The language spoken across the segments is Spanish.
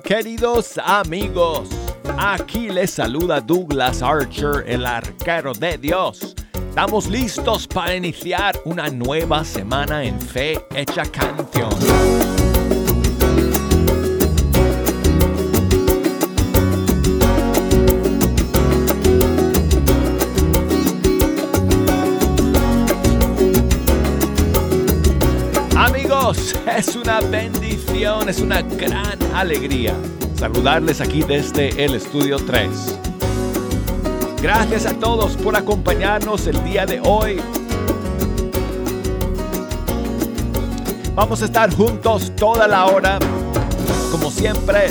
Queridos amigos, aquí les saluda Douglas Archer, el arquero de Dios. Estamos listos para iniciar una nueva semana en Fe Hecha Canción. Amigos, es una bendición, es una gran alegría saludarles aquí desde el estudio 3. Gracias a todos por acompañarnos el día de hoy. Vamos a estar juntos toda la hora, como siempre,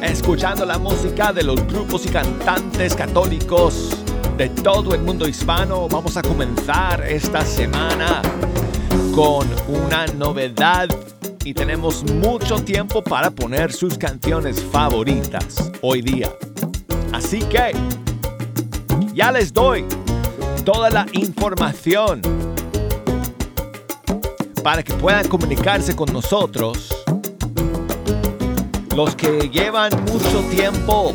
escuchando la música de los grupos y cantantes católicos de todo el mundo hispano. Vamos a comenzar esta semana con una novedad y tenemos mucho tiempo para poner sus canciones favoritas hoy día. Así que ya les doy toda la información para que puedan comunicarse con nosotros. Los que llevan mucho tiempo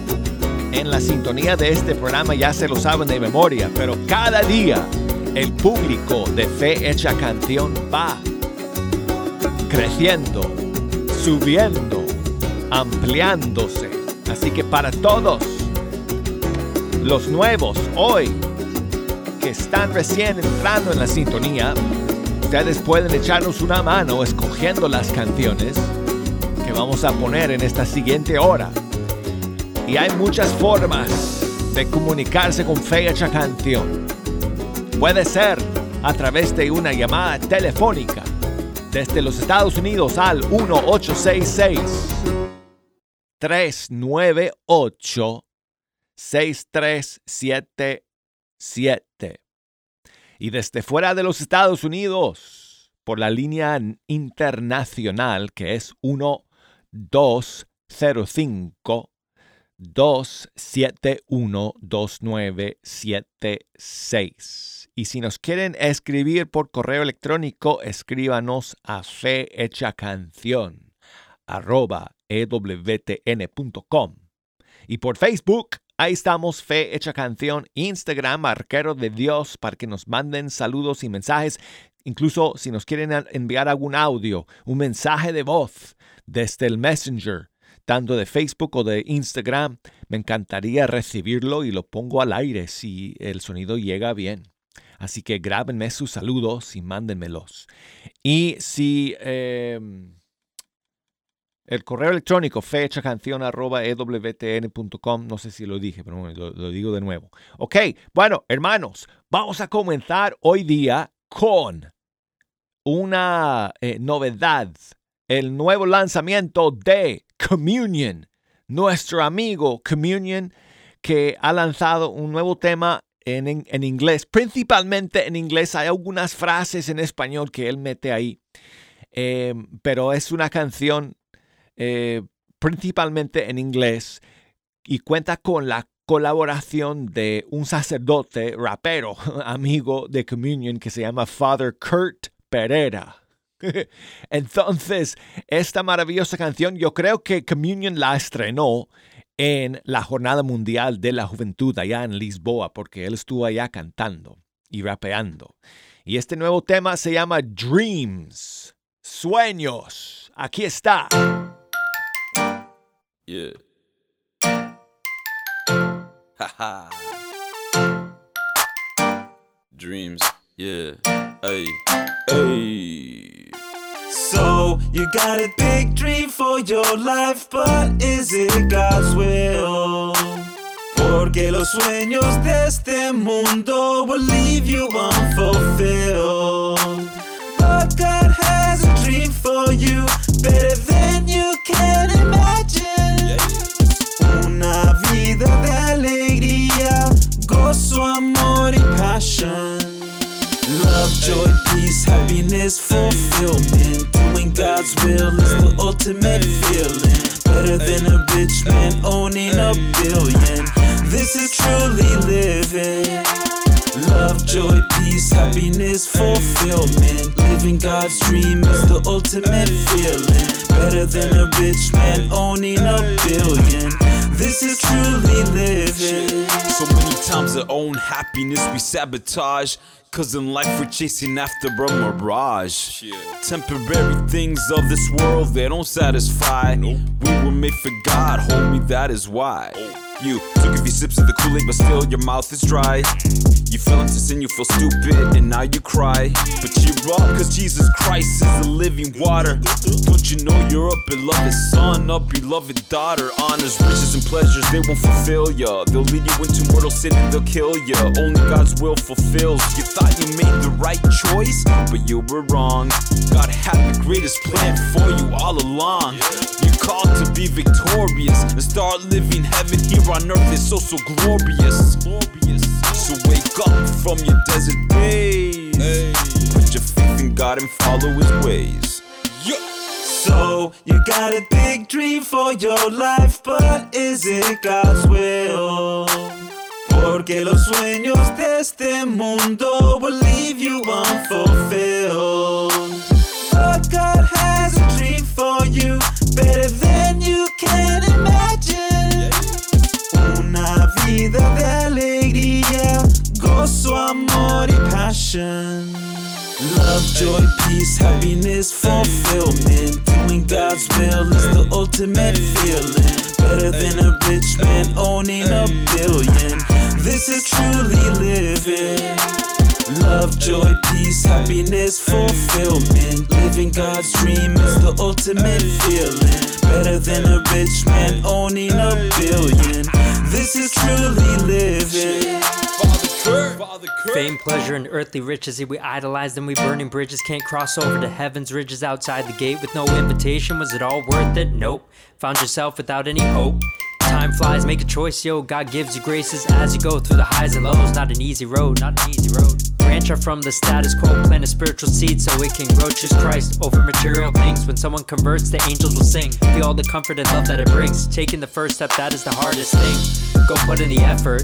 en la sintonía de este programa ya se lo saben de memoria, pero cada día el público de Fe Hecha Canción va creciendo, subiendo, ampliándose. Así que para todos los nuevos hoy que están recién entrando en la sintonía, ustedes pueden echarnos una mano escogiendo las canciones que vamos a poner en esta siguiente hora. Y hay muchas formas de comunicarse con Fe Hecha Canción. Puede ser a través de una llamada telefónica desde los Estados Unidos al 1866 398 6377 y desde fuera de los Estados Unidos por la línea internacional que es 1205 271 2976 y si nos quieren escribir por correo electrónico, escríbanos a fehechacanción arroba ewtn.com. Y por Facebook, ahí estamos, Fe Hecha Canción, Instagram, Arquero de Dios, para que nos manden saludos y mensajes. Incluso si nos quieren enviar algún audio, un mensaje de voz desde el Messenger, tanto de Facebook o de Instagram, me encantaría recibirlo y lo pongo al aire si el sonido llega bien. Así que grábenme sus saludos y mándenmelos. Y si em, el correo electrónico fechacanción.ewtn.com, no sé si lo dije, pero lo, lo, digo de nuevo. Ok, bueno, hermanos, vamos a comenzar hoy día con una eh, novedad, el nuevo lanzamiento de Communion, nuestro amigo Communion, que ha lanzado un nuevo tema en, inglés, principalmente en inglés. Hay algunas frases en español que él mete ahí, em, pero es una canción eh, principalmente en inglés y cuenta con la colaboración de un sacerdote rapero, amigo de Communion, que se llama Father Kurt Pereira. Entonces, esta maravillosa canción, yo creo que Communion la estrenó en la Jornada Mundial de la Juventud allá en Lisboa, porque él estuvo allá cantando y rapeando. Y este nuevo tema se llama Dreams, Sueños. Aquí está. Yeah. Dreams, yeah. Hey, hey. So you got a big dream for your life, but is it God's will? Porque los sueños de este mundo will leave you unfulfilled. But God has a dream for you, better than you can imagine. Una vida de alegría, gozo, amor y passion. Love, joy, peace, happiness, fulfillment. Doing God's will is the ultimate feeling. Better than a rich man owning a billion. This is truly living. Love, joy, peace, happiness, fulfillment. Living God's dream is the ultimate feeling. Better than a rich man owning a billion. This is truly living. So many times our own happiness we sabotage. Cause in life we're chasing after a mirage. Temporary things of this world, they don't satisfy. We were made for God, homie, that is why. Oh. You took a few sips of the Kool Aid, but still your mouth is dry. You fell into sin, you feel stupid, and now you cry. But cheer up, cause Jesus Christ is the living water. Don't you know you're a beloved son, a beloved daughter? Honors, riches, and pleasures, they won't fulfill ya. They'll lead you into mortal sin and they'll kill ya. Only God's will fulfills. You thought you made the right choice, but you were wrong. God had the greatest plan for you all along. You called to be victorious and start living heaven here on earth. It's so so glorious. So wake up from your desert days. Put your faith in God and follow His ways. So you got a big dream for your life, but is it God's will? Porque los sueños de este mundo will leave you unfulfilled. But God has a dream for you, better than you can imagine. Vida de alegría, gozo, amor y passion. Love, joy, peace, happiness, fulfillment. Doing God's will is the ultimate feeling. Better than a rich man owning a billion. This is truly living. Love, joy, peace, happiness, fulfillment. Living God's dream is the ultimate feeling. Better than a rich man owning a billion. This is truly living. Fame, pleasure, and earthly riches, we idolize them, we burning bridges, can't cross over to heaven's ridges outside the gate with no invitation. Was it all worth it? Nope. Found yourself without any hope. Time flies, make a choice, yo. God gives you graces as you go through the highs and lows. Not an easy road, not an easy road. Branch off from the status quo, plant a spiritual seed so it can grow. Choose Christ over material things. When someone converts, the angels will sing. Feel all the comfort and love that it brings. Taking the first step, that is the hardest thing. Go put in the effort.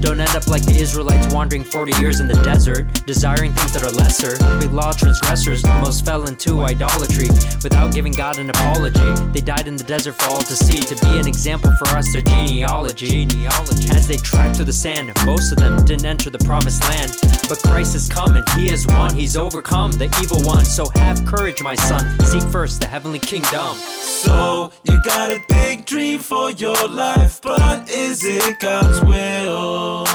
Don't end up like the Israelites wandering 40 years in the desert, desiring things that are lesser. Big law transgressors, most fell into idolatry without giving God an apology. They died in the desert for all to see, to be an example for us, their genealogy. As they tracked through the sand, most of them didn't enter the promised land. But Christ is coming, He has won, He's overcome the evil one. So have courage, my son, seek first the heavenly kingdom. So you got a big dream for your life, but is it God's will?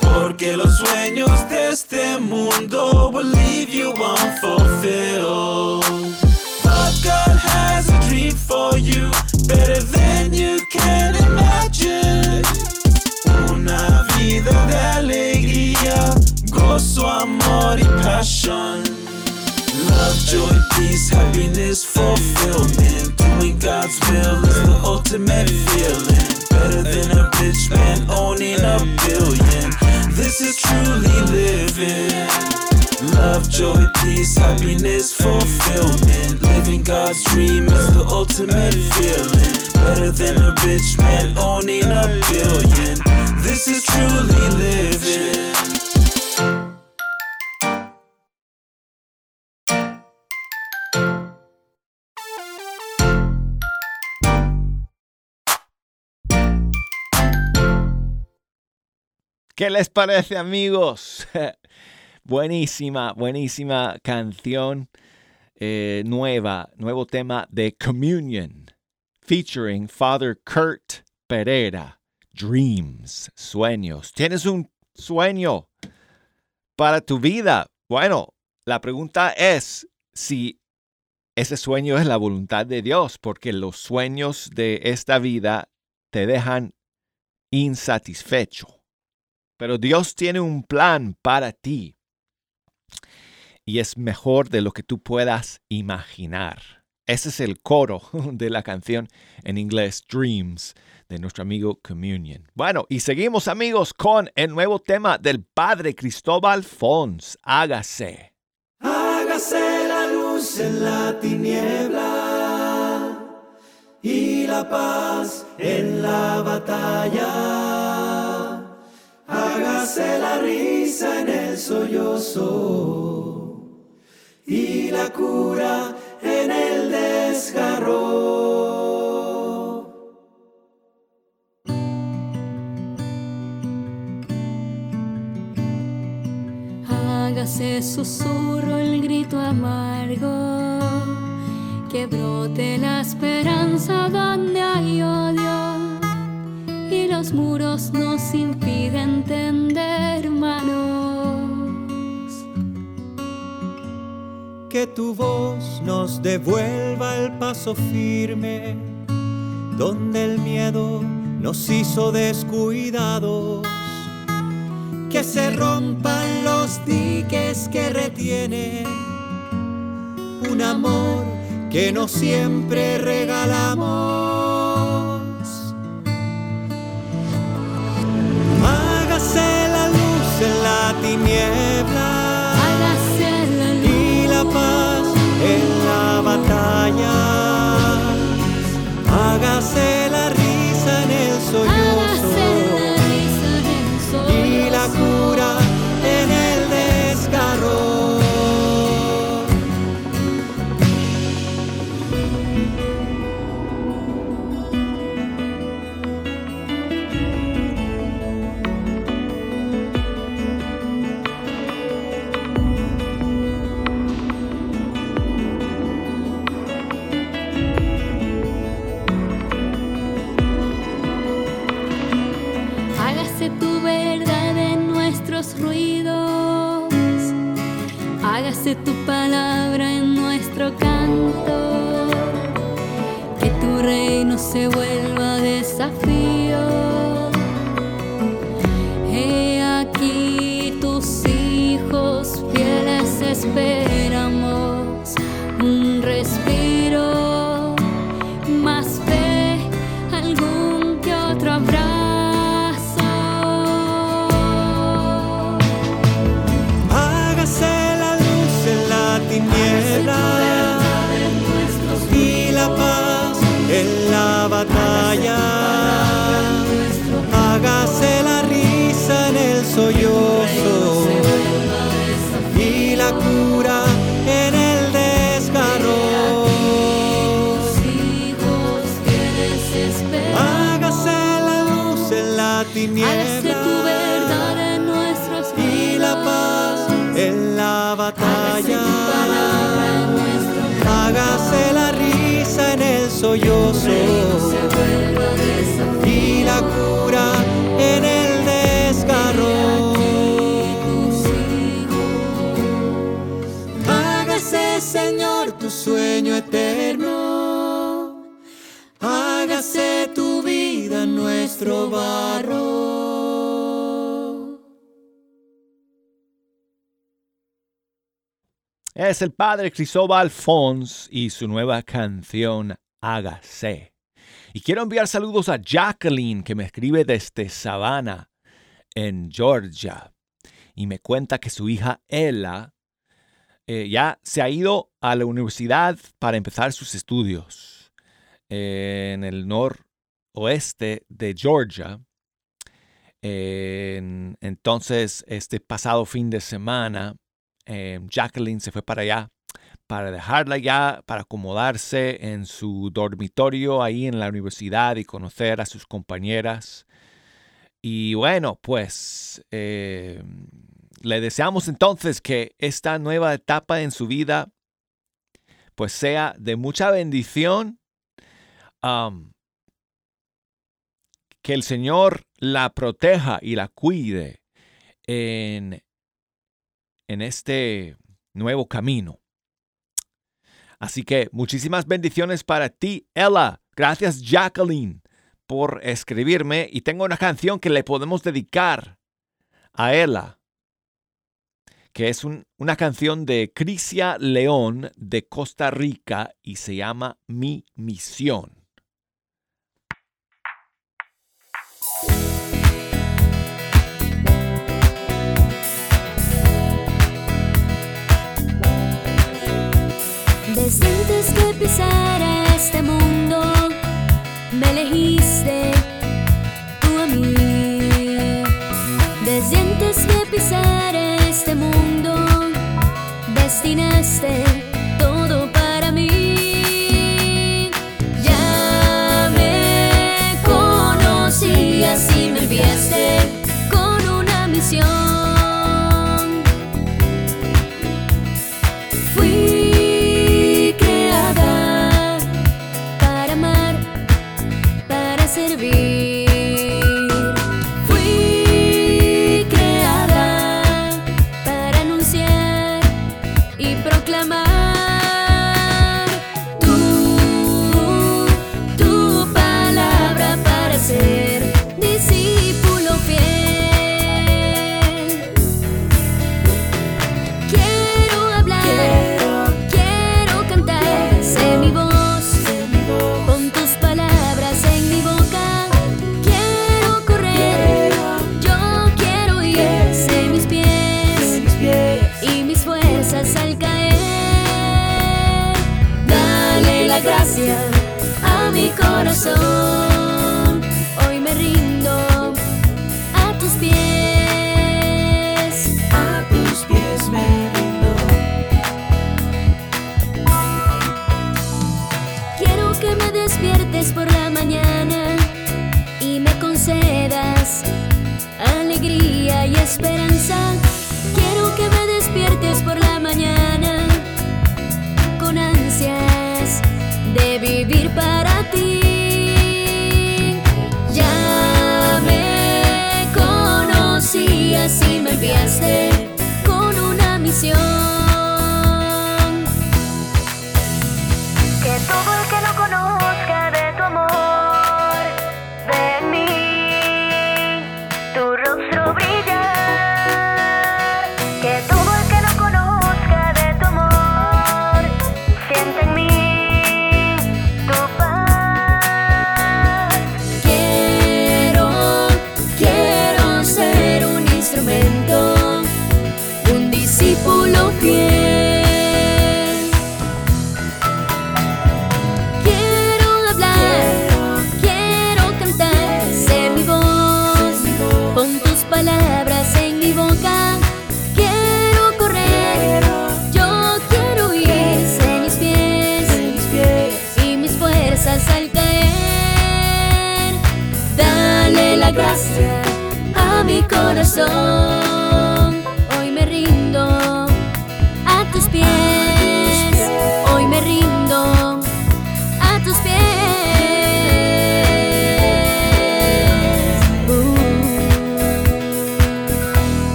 Porque los sueños de este mundo will leave you unfulfilled. But God has a dream for you, better than you can imagine. Una vida de alegría, gozo, amor y passion. Love, joy, peace, happiness, fulfillment. Doing God's will is the ultimate feeling. Better than a rich man owning a billion. This is truly living. Love, joy, peace, happiness, fulfillment. Living God's dream is the ultimate feeling. Better than a rich man owning a billion. This is truly living. ¿Qué les parece, amigos? buenísima, buenísima canción eh, nueva, nuevo tema de Communion, featuring Father Kurt Pereira. Dreams, sueños. ¿Tienes un sueño para tu vida? Bueno, la pregunta es si ese sueño es la voluntad de Dios, porque los sueños de esta vida te dejan insatisfecho. Pero Dios tiene un plan para ti y es mejor de lo que tú puedas imaginar. Ese es el coro de la canción en inglés Dreams de nuestro amigo Communion. Bueno, y seguimos amigos con el nuevo tema del padre Cristóbal Fons, Hágase. Hágase la luz en la tiniebla y la paz en la batalla. hágase la risa en el sollozo y la cura en el desgarro. Hágase susurro el grito amargo, que brote la esperanza donde hay odio y los muros nos impiden tender Que tu voz nos devuelva el paso firme, donde el miedo nos hizo descuidados. Que se rompan los diques que retienen un amor que no siempre regalamos. Hágase la luz en la tiniebla batalla. Se vuelva desafío. He aquí tus hijos fieles esperamos Hágase la risa en el sollozo y la cura en el desgarro. Hágase la luz en la tiniebla sollozo y la cura en el desgarro. Hágase, Señor, tu sueño eterno. Hágase tu vida nuestro barro. Es el padre Cristóbal Fons y su nueva canción Hágase. Y quiero enviar saludos a Jacqueline que me escribe desde Savannah, en Georgia. Y me cuenta que su hija Ella eh, ya se ha ido a la universidad para empezar sus estudios en el noroeste de Georgia. En- entonces, este pasado fin de semana, eh, Jacqueline se fue para allá para dejarla ya, para acomodarse en su dormitorio ahí en la universidad y conocer a sus compañeras. Y bueno, pues eh, le deseamos entonces que esta nueva etapa en su vida pues sea de mucha bendición. que el Señor la proteja y la cuide en, en este nuevo camino. Así que muchísimas bendiciones para ti, Ella. Gracias, Jacqueline, por escribirme. Y tengo una canción que le podemos dedicar a Ella, que es un- una canción de Crisia León de Costa Rica y se llama Mi Misión. Antes sientes que pisara este mundo, me elegiste tú a mí. Desde antes que este mundo, destinaste. Para servir.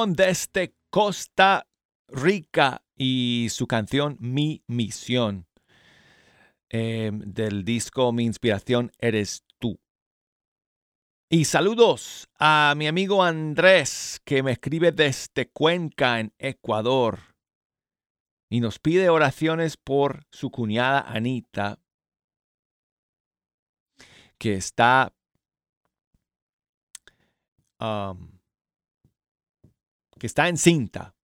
León desde Costa Rica y su canción Mi Misión eh, del disco Mi Inspiración Eres Tú. Y saludos a mi amigo Andrés que me escribe desde Cuenca en Ecuador y nos pide oraciones por su cuñada Anita que está que está encinta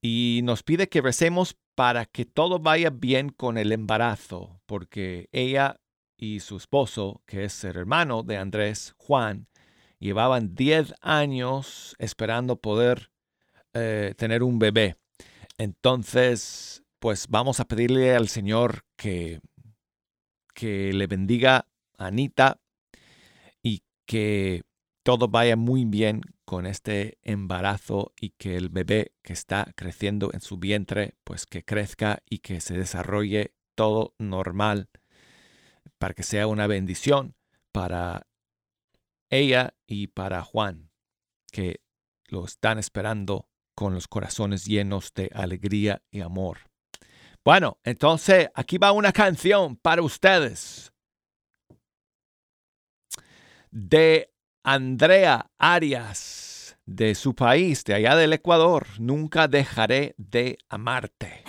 y nos pide que recemos para que todo vaya bien con el embarazo, porque ella y su esposo, que es el hermano de Andrés, Juan, llevaban 10 años esperando poder eh, tener un bebé. Entonces, pues vamos a pedirle al Señor que, que le bendiga a Anita y que todo vaya muy bien con este embarazo y que el bebé que está creciendo en su vientre, pues que crezca y que se desarrolle todo normal para que sea una bendición para ella y para Juan, que lo están esperando con los corazones llenos de alegría y amor. Bueno, entonces aquí va una canción para ustedes de Andrea Arias, de su país, de allá del Ecuador. Nunca dejaré de amarte.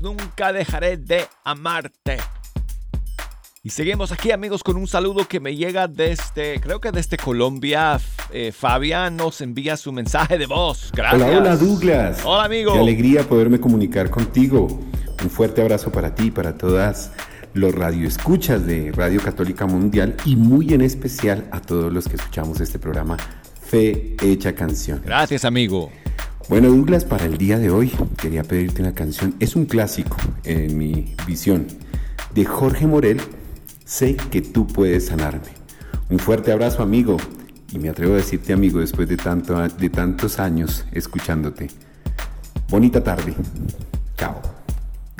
Nunca dejaré de amarte. Y seguimos aquí amigos con un saludo que me llega desde, creo que desde Colombia. Eh, Fabián nos envía su mensaje de voz. Gracias. Hola, hola Douglas. Hola, amigo. Qué alegría poderme comunicar contigo. Un fuerte abrazo para ti y para todas los radioescuchas de Radio Católica Mundial y muy en especial a todos los que escuchamos este programa Fe Hecha Canción. Gracias amigo. Bueno Douglas, para el día de hoy quería pedirte una canción. Es un clásico en mi visión de Jorge Morel. Sé que tú puedes sanarme. Un fuerte abrazo amigo y me atrevo a decirte amigo después de, tanto, de tantos años escuchándote. Bonita tarde. Chao.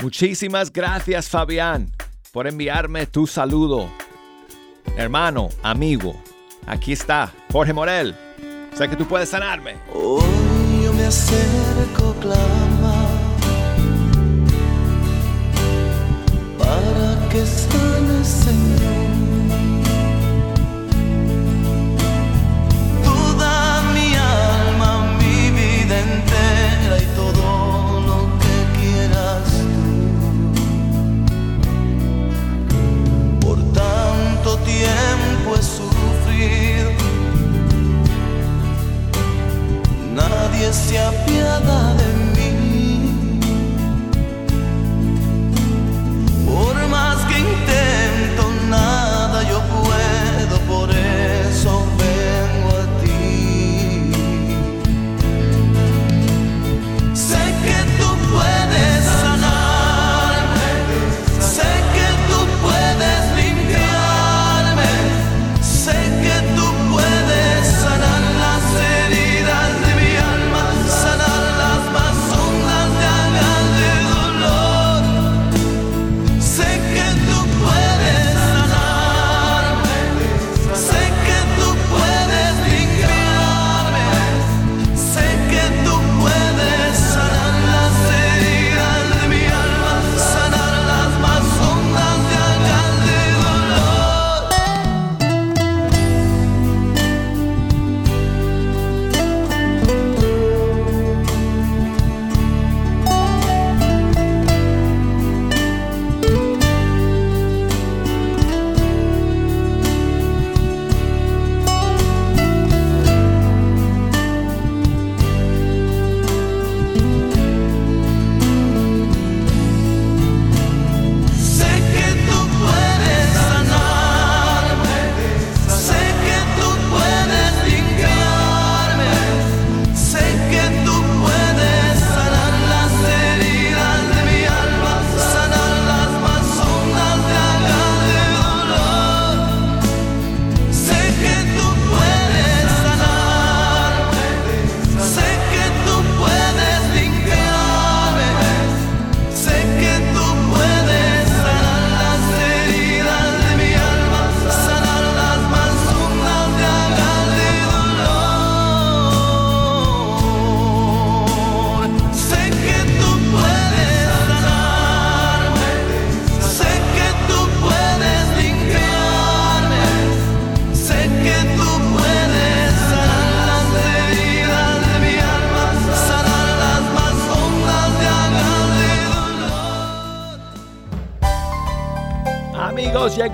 Muchísimas gracias Fabián por enviarme tu saludo. Hermano, amigo, aquí está Jorge Morel. Sé que tú puedes sanarme. Yo me acerco, clama para que sane, Señor. Toda mi alma, mi vida entera y todo lo que quieras tú. Por tanto tiempo he sufrido. nadie se apiada de mí. Por más que intento, nada.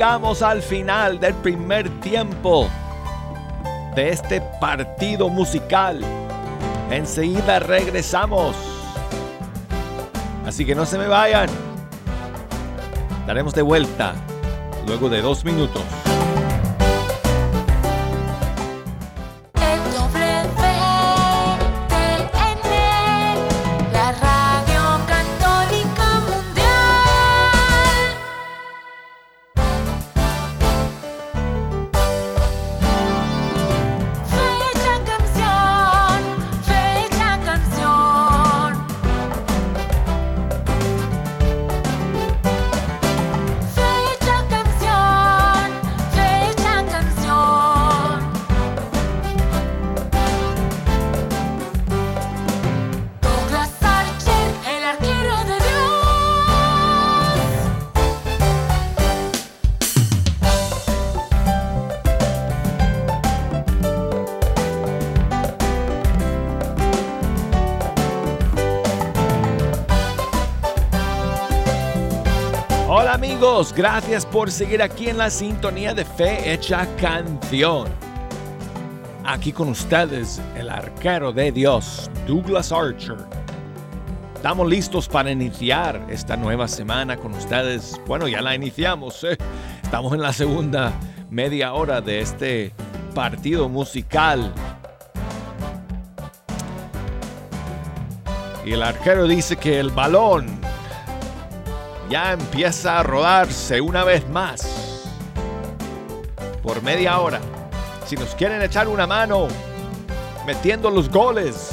Llegamos al final del primer tiempo de este partido musical. Enseguida regresamos. Así que no se me vayan. Daremos de vuelta luego de dos minutos. Gracias por seguir aquí en la sintonía de Fe Hecha Canción. Aquí con ustedes, el arquero de Dios, Douglas Archer. Estamos listos para iniciar esta nueva semana con ustedes. Bueno, ya la iniciamos. ¿eh? Estamos en la segunda media hora de este partido musical. Y el arquero dice que el balón ya empieza a rodarse una vez más. Por media hora. Si nos quieren echar una mano metiendo los goles.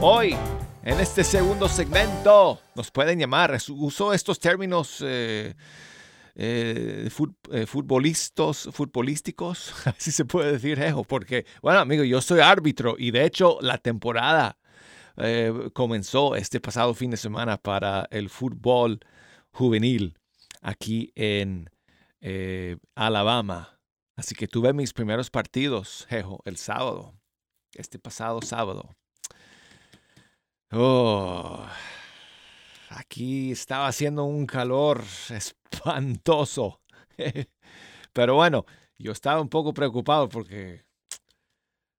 Hoy, en este segundo segmento, nos pueden llamar. Uso estos términos eh, eh, eh, futbolistas, futbolísticos, así se puede decir, Ejo, porque, bueno, amigo, yo soy árbitro y de hecho la temporada eh, comenzó este pasado fin de semana para el fútbol juvenil aquí en eh, Alabama. Así que tuve mis primeros partidos, jejo, el sábado, este pasado sábado. Oh, aquí estaba haciendo un calor espantoso. Pero bueno, yo estaba un poco preocupado porque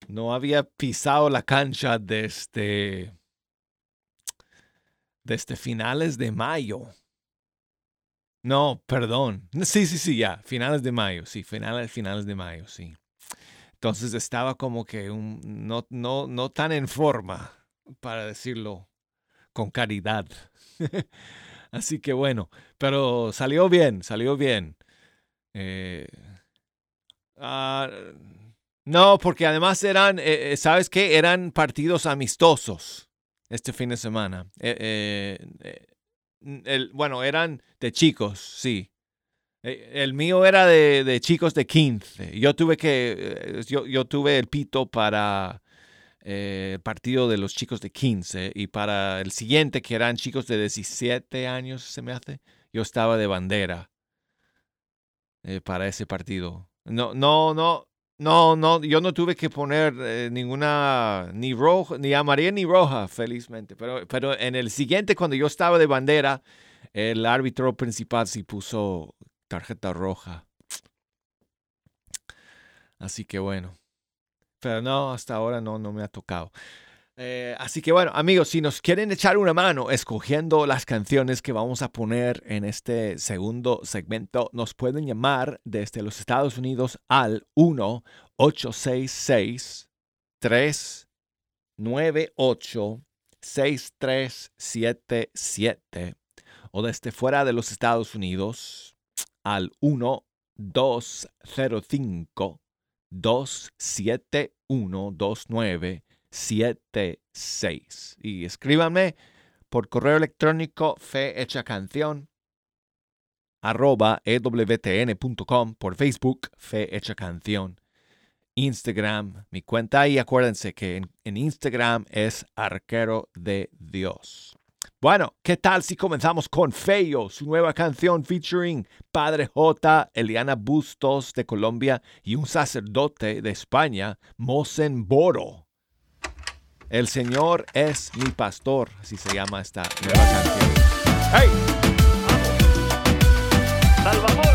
no había pisado la cancha desde, desde finales de mayo. No, perdón. Sí, sí, sí, ya. Finales de mayo. Sí, finales, finales de mayo, sí. Entonces estaba como que no, no, no tan en forma, para decirlo con caridad. Así que bueno, pero salió bien, salió bien. Eh, ah, no, porque además eran, eh, eh, ¿sabes qué? Eran partidos amistosos este fin de semana. Eh, el- bueno, eran de chicos, sí. El mío era de, de chicos de 15. Yo tuve que, yo, yo tuve el pito para el partido de los chicos de 15 y para el siguiente, que eran chicos de 17 años, se me hace, yo estaba de bandera para ese partido. No, no, no, no, no, yo no tuve que poner eh, ninguna, ni roja, ni amarilla ni roja, felizmente. Pero, pero en el siguiente, cuando yo estaba de bandera, el árbitro principal sí puso tarjeta roja. Así que bueno. Pero no, hasta ahora no, no me ha tocado. Eh, así que bueno, amigos, si nos quieren echar una mano escogiendo las canciones que vamos a poner en este segundo segmento, nos pueden llamar desde los Estados Unidos al 1-866-398-6377 o desde fuera de los Estados Unidos al 1-205. 271-2976. Y escríbanme por correo electrónico fehechacanción arroba ewtn.com por Facebook Fe Hecha Canción Instagram mi cuenta y acuérdense que en, en Instagram es Arquero de Dios. Bueno, ¿qué tal si comenzamos con Feo, su nueva canción featuring Padre J, Eliana Bustos de Colombia y un sacerdote de España, Mosen Boro? El Señor es mi pastor, así se llama esta nueva canción. ¡Hey! ¡Salvador!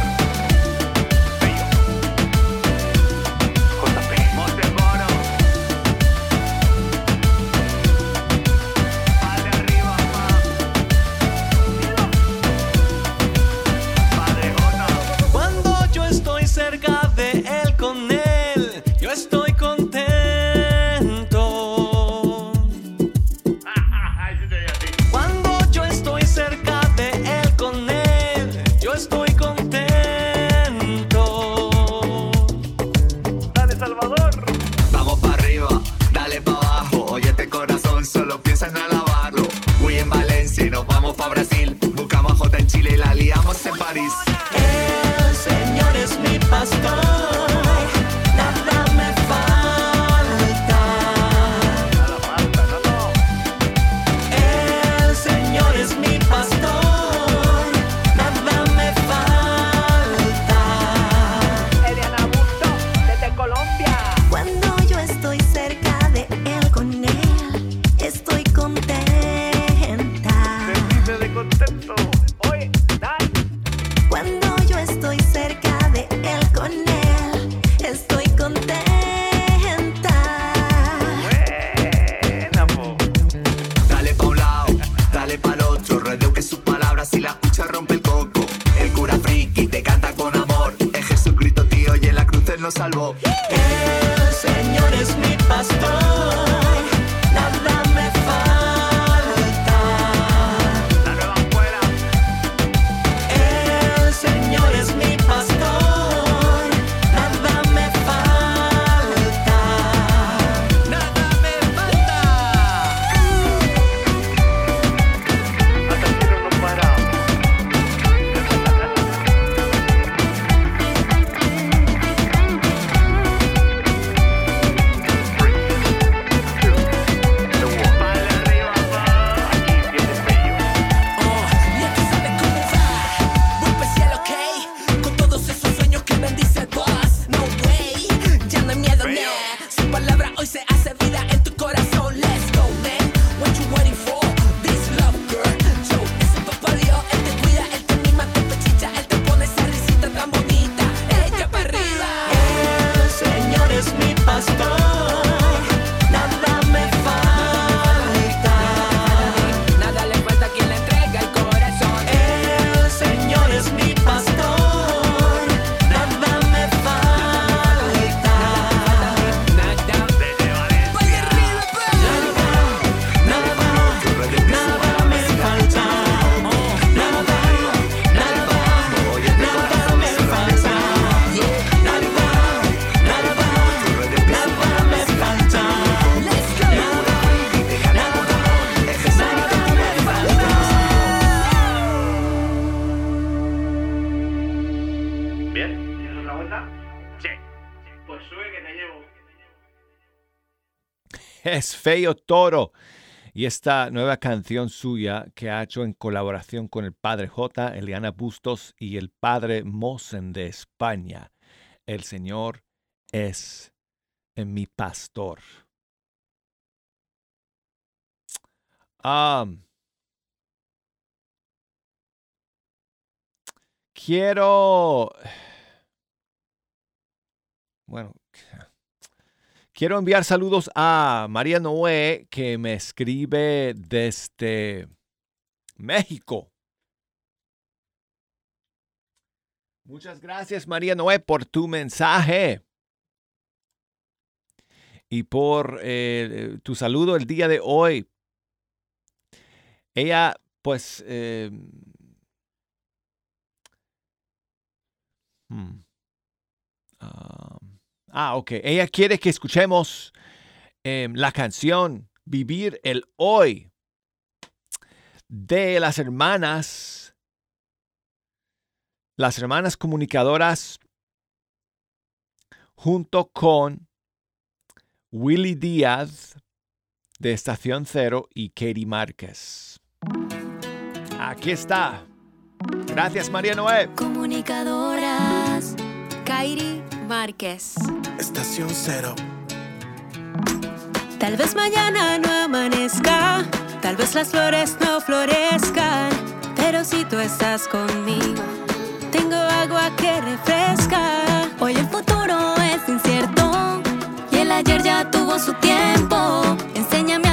Toro y esta nueva canción suya que ha hecho en colaboración con el padre J, Eliana Bustos y el padre Mosen de España. El Señor es mi pastor. Quiero... Bueno, Quiero enviar saludos a María Noé, que me escribe desde México. Muchas gracias, María Noé, por tu mensaje y por eh, eh, tu saludo el día de hoy. Ella, pues... Em, hmm, um, Ah, ok. Ella quiere que escuchemos em, la canción Vivir el Hoy de las hermanas, las hermanas comunicadoras junto con Willy Díaz de Estación Cero y Katie Márquez. Aquí está. Gracias María Noé. Comunicadoras, Kairi Márquez. Estación cero. Tal vez mañana no amanezca, tal vez las flores no florezcan, pero si tú estás conmigo, tengo agua que refresca. Hoy el futuro es incierto y el ayer ya tuvo su tiempo. Enséñame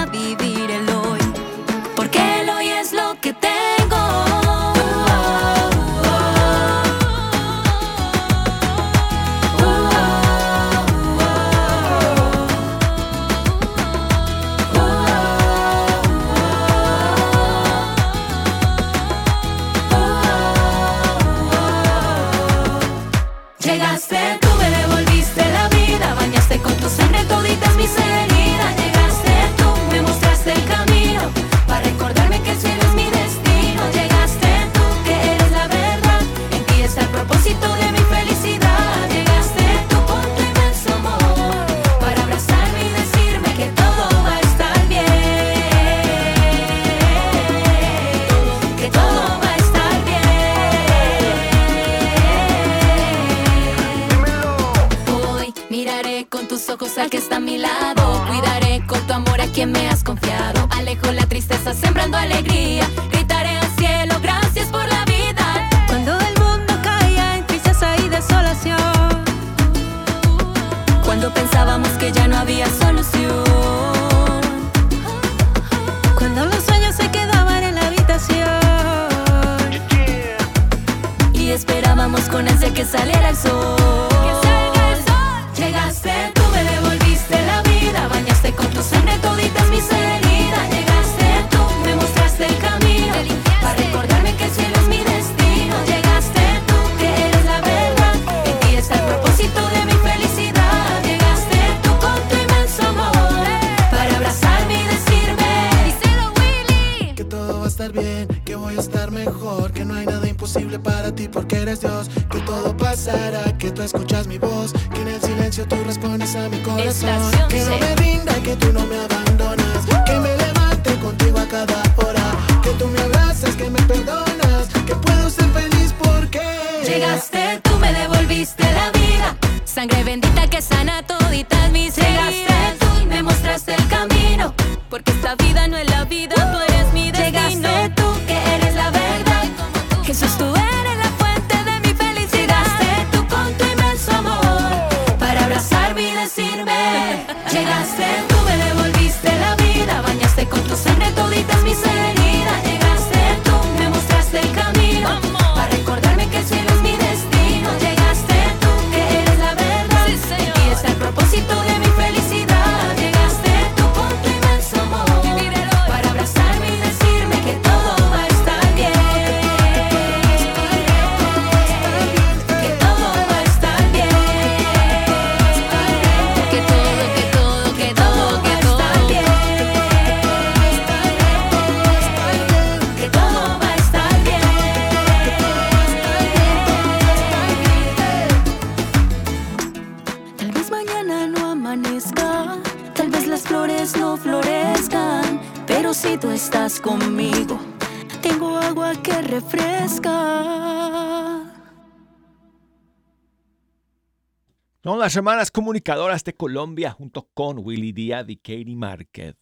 hermanas comunicadoras de Colombia junto con Willy Díaz y Katie Márquez.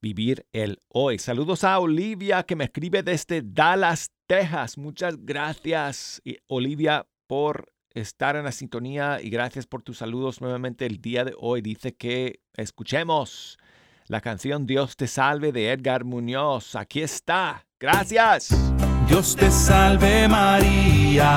Vivir el hoy. Saludos a Olivia que me escribe desde Dallas, Texas. Muchas gracias, Olivia, por estar en la sintonía y gracias por tus saludos nuevamente el día de hoy. Dice que escuchemos la canción Dios te salve de Edgar Muñoz. Aquí está. Gracias. Dios te salve María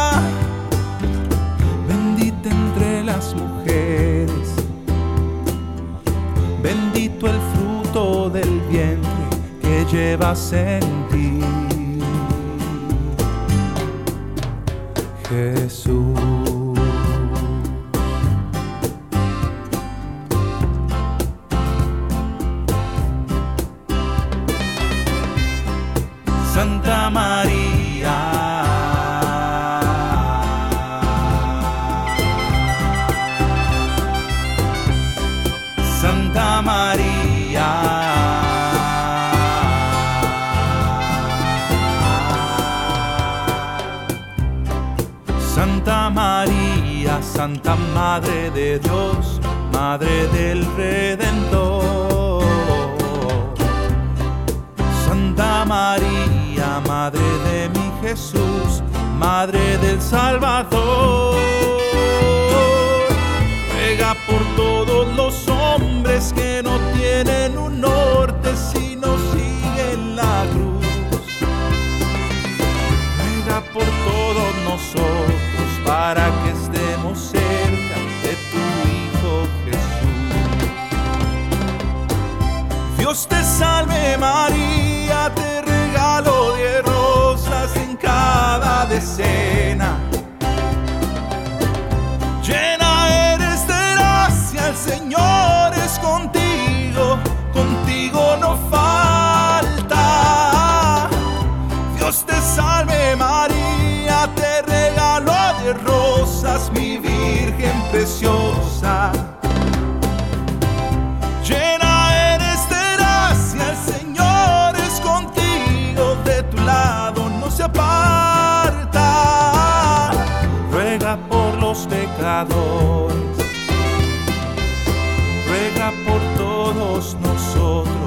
Llevas en ti. Jesús. Santa María. Santa Madre de Dios, Madre del Redentor. Santa María, Madre de mi Jesús, Madre del Salvador. Ruega por todos los hombres que no tienen un salve María, 说。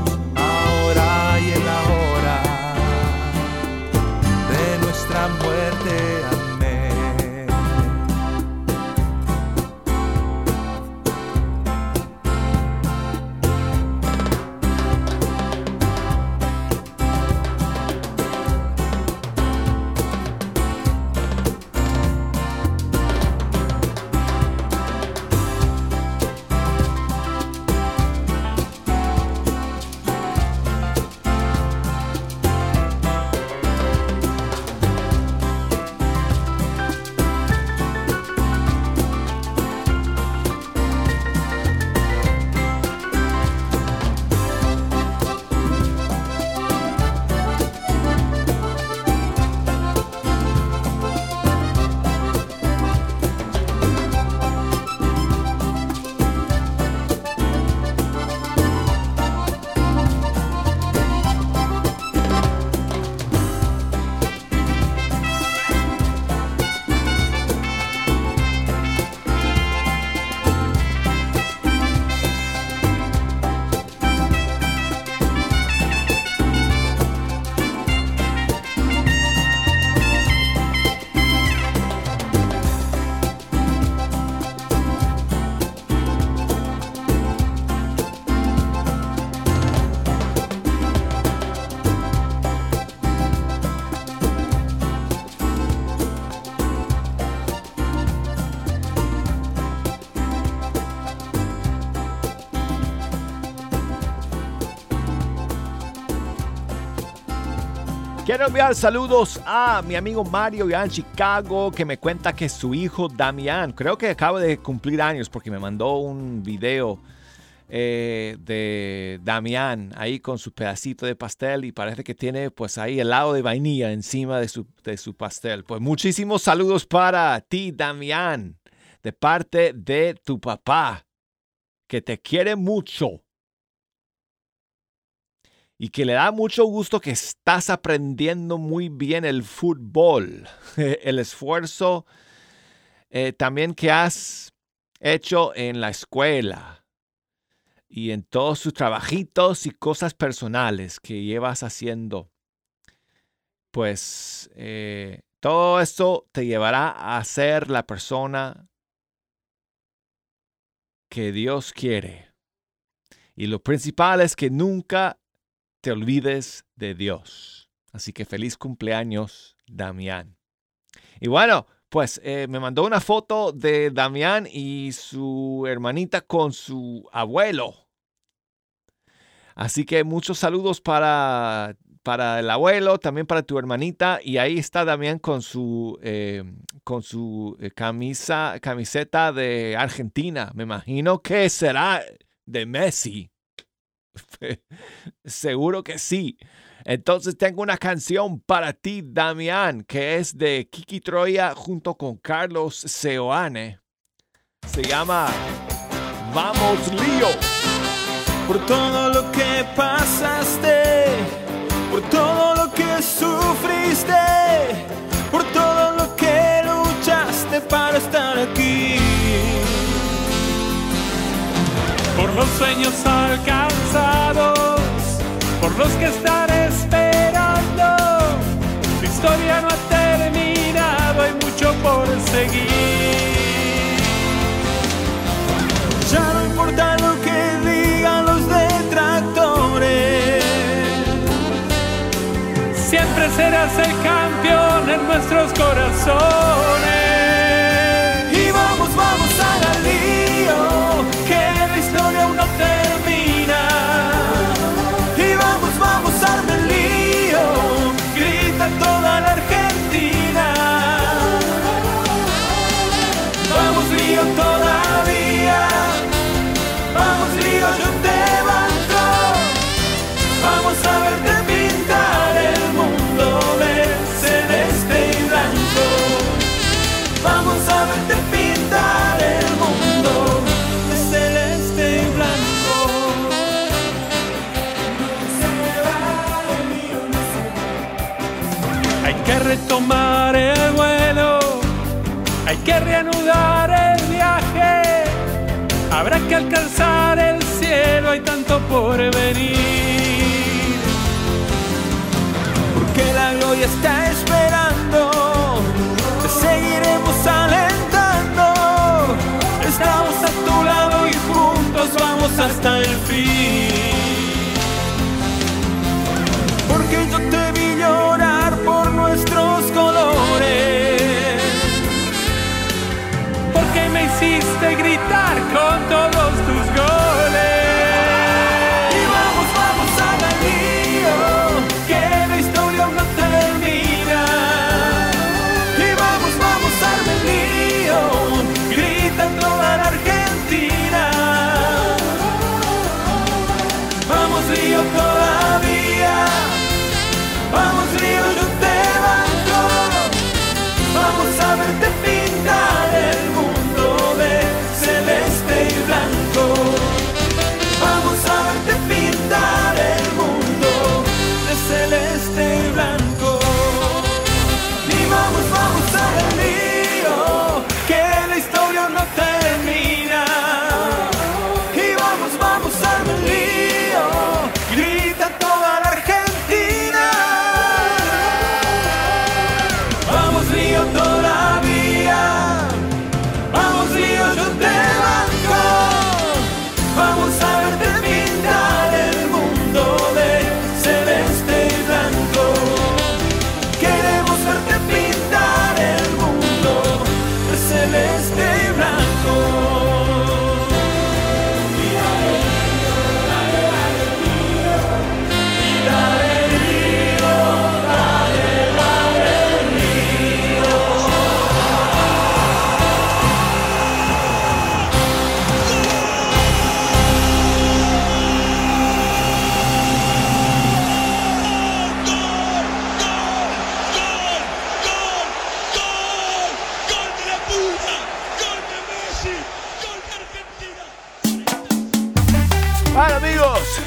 Quiero enviar saludos a mi amigo Mario ya en Chicago que me cuenta que su hijo Damián, creo que acaba de cumplir años porque me mandó un video eh, de Damián ahí con su pedacito de pastel y parece que tiene pues ahí helado de vainilla encima de su, de su pastel. Pues muchísimos saludos para ti Damián de parte de tu papá que te quiere mucho. Y que le da mucho gusto que estás aprendiendo muy bien el fútbol, el esfuerzo eh, también que has hecho en la escuela y en todos sus trabajitos y cosas personales que llevas haciendo. Pues eh, todo esto te llevará a ser la persona que Dios quiere. Y lo principal es que nunca te olvides de Dios. Así que feliz cumpleaños, Damián. Y bueno, pues eh, me mandó una foto de Damián y su hermanita con su abuelo. Así que muchos saludos para, para el abuelo, también para tu hermanita. Y ahí está Damián con su, eh, con su eh, camisa, camiseta de Argentina. Me imagino que será de Messi. Seguro que sí. Entonces tengo una canción para ti, Damián, que es de Kiki Troya junto con Carlos Seoane. Se llama Vamos Lío. por todo lo que pasaste, por todo lo que sufriste, los sueños alcanzados, por los que están esperando. Tu historia no ha terminado, hay mucho por seguir. Ya no importa lo que digan los detractores. Siempre serás el campeón en nuestros corazones. Que retomar el vuelo, hay que reanudar el viaje. Habrá que alcanzar el cielo, hay tanto por venir. Porque la gloria está esperando, te seguiremos alentando. Estamos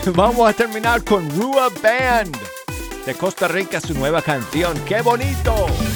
Vamos a terminar con Rua Band de Costa Rica, su nueva canción. ¡Qué bonito!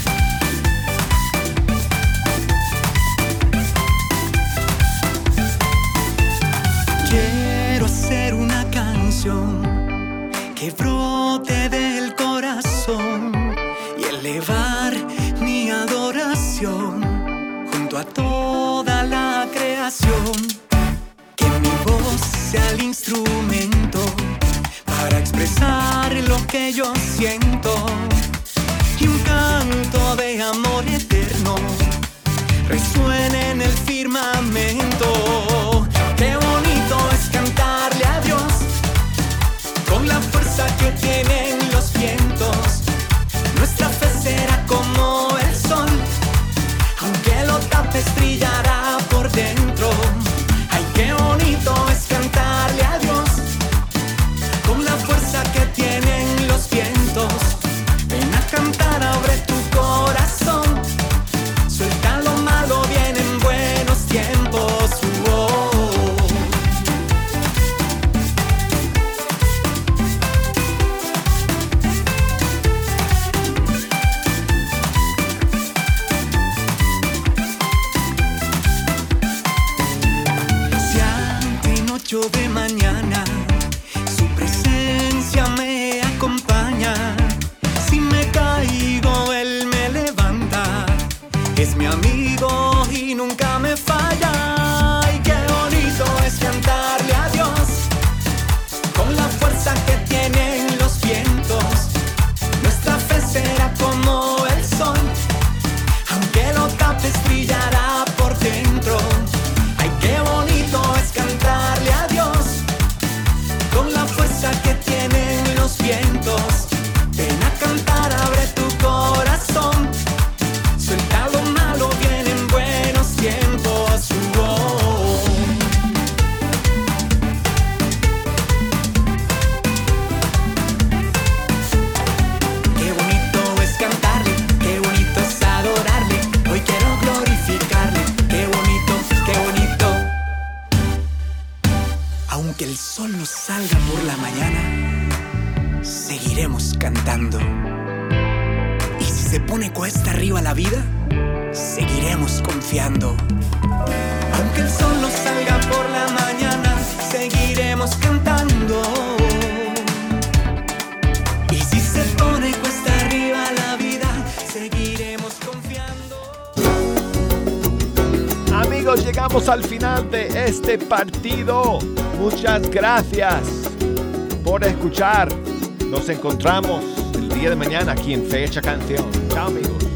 Nos encontramos el día de mañana aquí en Fecha Canción. Chao amigos.